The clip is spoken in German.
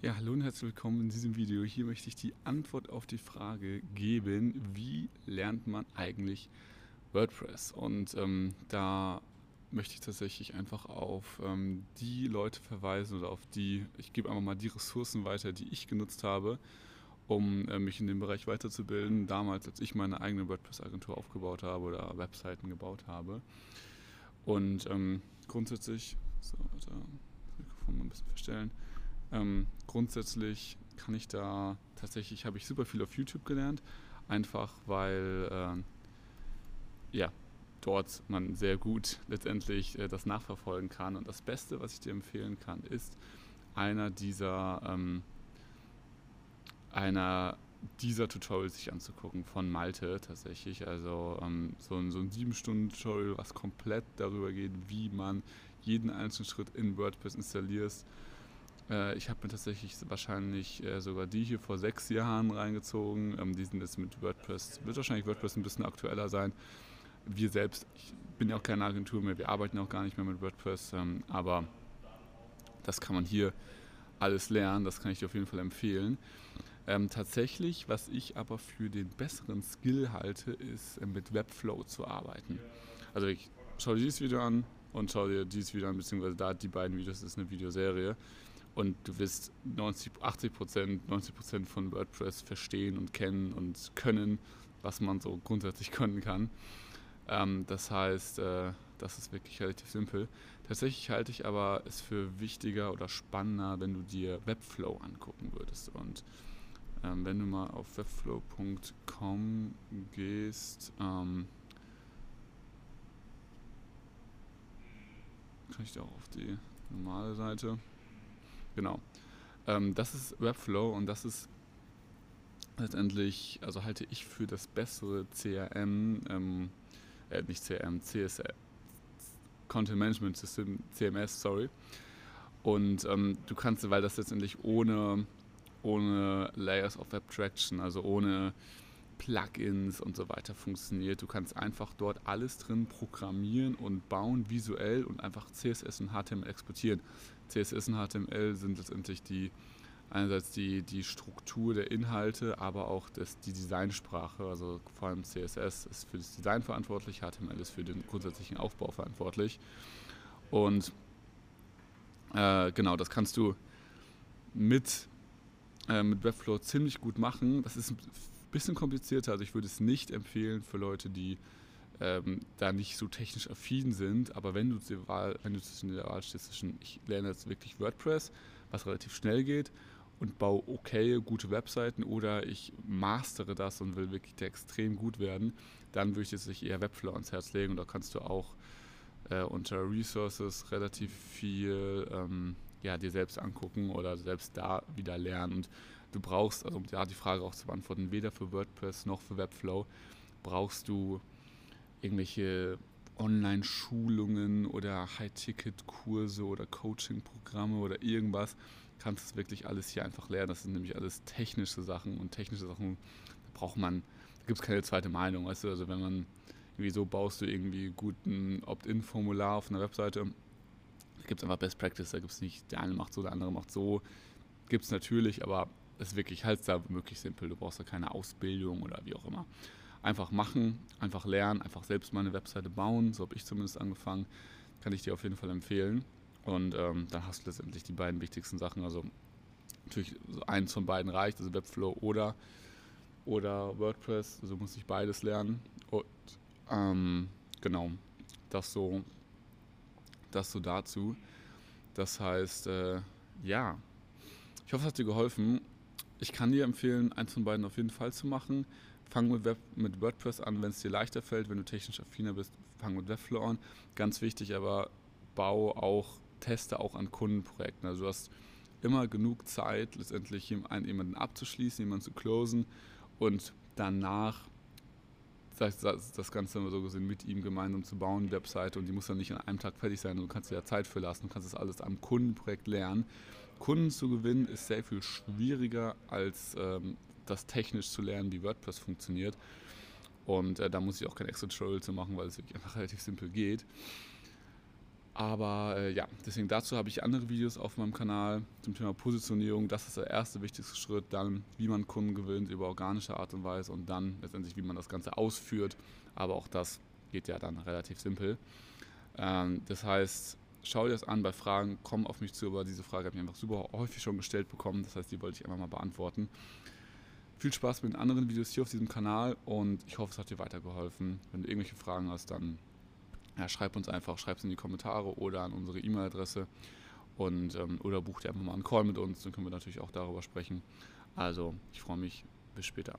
Ja, hallo und herzlich willkommen in diesem Video. Hier möchte ich die Antwort auf die Frage geben, wie lernt man eigentlich WordPress? Und ähm, da möchte ich tatsächlich einfach auf ähm, die Leute verweisen oder auf die, ich gebe einfach mal die Ressourcen weiter, die ich genutzt habe, um äh, mich in dem Bereich weiterzubilden. Damals, als ich meine eigene WordPress-Agentur aufgebaut habe oder Webseiten gebaut habe. Und ähm, grundsätzlich, so, warte, das Mikrofon mal ein bisschen verstellen. Ähm, grundsätzlich kann ich da tatsächlich, habe ich super viel auf YouTube gelernt, einfach weil äh, ja, dort man sehr gut letztendlich äh, das nachverfolgen kann. Und das Beste, was ich dir empfehlen kann, ist einer dieser, ähm, einer dieser Tutorials sich anzugucken von Malte tatsächlich. Also ähm, so ein, so ein 7-Stunden-Tutorial, was komplett darüber geht, wie man jeden einzelnen Schritt in WordPress installiert äh, ich habe mir tatsächlich wahrscheinlich äh, sogar die hier vor sechs Jahren reingezogen. Ähm, die sind jetzt mit WordPress, wird wahrscheinlich WordPress ein bisschen aktueller sein. Wir selbst, ich bin ja auch keine Agentur mehr, wir arbeiten auch gar nicht mehr mit WordPress, ähm, aber das kann man hier alles lernen, das kann ich dir auf jeden Fall empfehlen. Ähm, tatsächlich, was ich aber für den besseren Skill halte, ist äh, mit Webflow zu arbeiten. Also ich schau dir dieses Video an und schau dir dieses Video an, beziehungsweise da die beiden Videos, das ist eine Videoserie und du wirst 90, 80 Prozent, 90 Prozent von WordPress verstehen und kennen und können, was man so grundsätzlich können kann. Ähm, das heißt, äh, das ist wirklich relativ simpel. Tatsächlich halte ich aber es für wichtiger oder spannender, wenn du dir Webflow angucken würdest. Und ähm, wenn du mal auf webflow.com gehst, ähm, kann ich da auch auf die normale Seite. Genau. Ähm, das ist Webflow und das ist letztendlich, also halte ich für das bessere CRM, ähm, äh, nicht CRM, CSS, Content Management System, CMS, sorry. Und ähm, du kannst, weil das letztendlich ohne, ohne Layers of Abstraction, also ohne Plugins und so weiter funktioniert. Du kannst einfach dort alles drin programmieren und bauen, visuell und einfach CSS und HTML exportieren. CSS und HTML sind letztendlich die einerseits die, die Struktur der Inhalte, aber auch das, die Designsprache. Also vor allem CSS ist für das Design verantwortlich, HTML ist für den grundsätzlichen Aufbau verantwortlich. Und äh, genau, das kannst du mit, äh, mit Webflow ziemlich gut machen. Das ist bisschen komplizierter. Also ich würde es nicht empfehlen für Leute, die ähm, da nicht so technisch affin sind. Aber wenn du, die Wahl, wenn du zwischen der Wahl stehst zwischen, ich lerne jetzt wirklich WordPress, was relativ schnell geht, und baue okay, gute Webseiten oder ich mastere das und will wirklich extrem gut werden, dann würde ich jetzt sich eher Webflow ans Herz legen. Und da kannst du auch äh, unter Resources relativ viel ähm, ja, dir selbst angucken oder selbst da wieder lernen. Und du brauchst, also um ja, die Frage auch zu beantworten, weder für WordPress noch für Webflow brauchst du irgendwelche Online-Schulungen oder High-Ticket-Kurse oder Coaching-Programme oder irgendwas. Kannst es wirklich alles hier einfach lernen. Das sind nämlich alles technische Sachen und technische Sachen braucht man, da gibt es keine zweite Meinung, weißt du, also wenn man irgendwie so baust du irgendwie guten Opt-in-Formular auf einer Webseite, da gibt es einfach Best Practice, da gibt es nicht, der eine macht so, der andere macht so, gibt es natürlich, aber ist wirklich halt da wirklich simpel. Du brauchst da keine Ausbildung oder wie auch immer. Einfach machen, einfach lernen, einfach selbst mal eine Webseite bauen. So habe ich zumindest angefangen. Kann ich dir auf jeden Fall empfehlen. Und ähm, dann hast du letztendlich die beiden wichtigsten Sachen. Also natürlich eins von beiden reicht, also Webflow oder, oder WordPress. Also muss ich beides lernen. Und ähm, genau, das so, das so dazu. Das heißt, äh, ja, ich hoffe, es hat dir geholfen. Ich kann dir empfehlen, eins von beiden auf jeden Fall zu machen. Fang mit, Web, mit WordPress an, wenn es dir leichter fällt. Wenn du technisch affiner bist, fang mit Webflow an. Ganz wichtig, aber bau auch, teste auch an Kundenprojekten. Also du hast immer genug Zeit, letztendlich jemanden abzuschließen, jemanden zu closen und danach das Ganze so gesehen mit ihm gemeinsam zu bauen, die Webseite, und die muss dann nicht an einem Tag fertig sein. Du kannst dir ja Zeit für lassen, du kannst das alles am Kundenprojekt lernen. Kunden zu gewinnen ist sehr viel schwieriger, als ähm, das technisch zu lernen, wie WordPress funktioniert. Und äh, da muss ich auch kein extra Tutorial zu machen, weil es wirklich einfach relativ simpel geht. Aber äh, ja, deswegen dazu habe ich andere Videos auf meinem Kanal zum Thema Positionierung. Das ist der erste wichtigste Schritt. Dann, wie man Kunden gewinnt über organische Art und Weise und dann letztendlich, wie man das Ganze ausführt. Aber auch das geht ja dann relativ simpel. Ähm, das heißt, schau dir das an bei Fragen, komm auf mich zu, aber diese Frage habe ich einfach super häufig schon gestellt bekommen. Das heißt, die wollte ich einfach mal beantworten. Viel Spaß mit den anderen Videos hier auf diesem Kanal und ich hoffe, es hat dir weitergeholfen. Wenn du irgendwelche Fragen hast, dann ja, schreib uns einfach, schreib es in die Kommentare oder an unsere E-Mail-Adresse und ähm, oder buch dir einfach mal einen Call mit uns, dann können wir natürlich auch darüber sprechen. Also, ich freue mich. Bis später.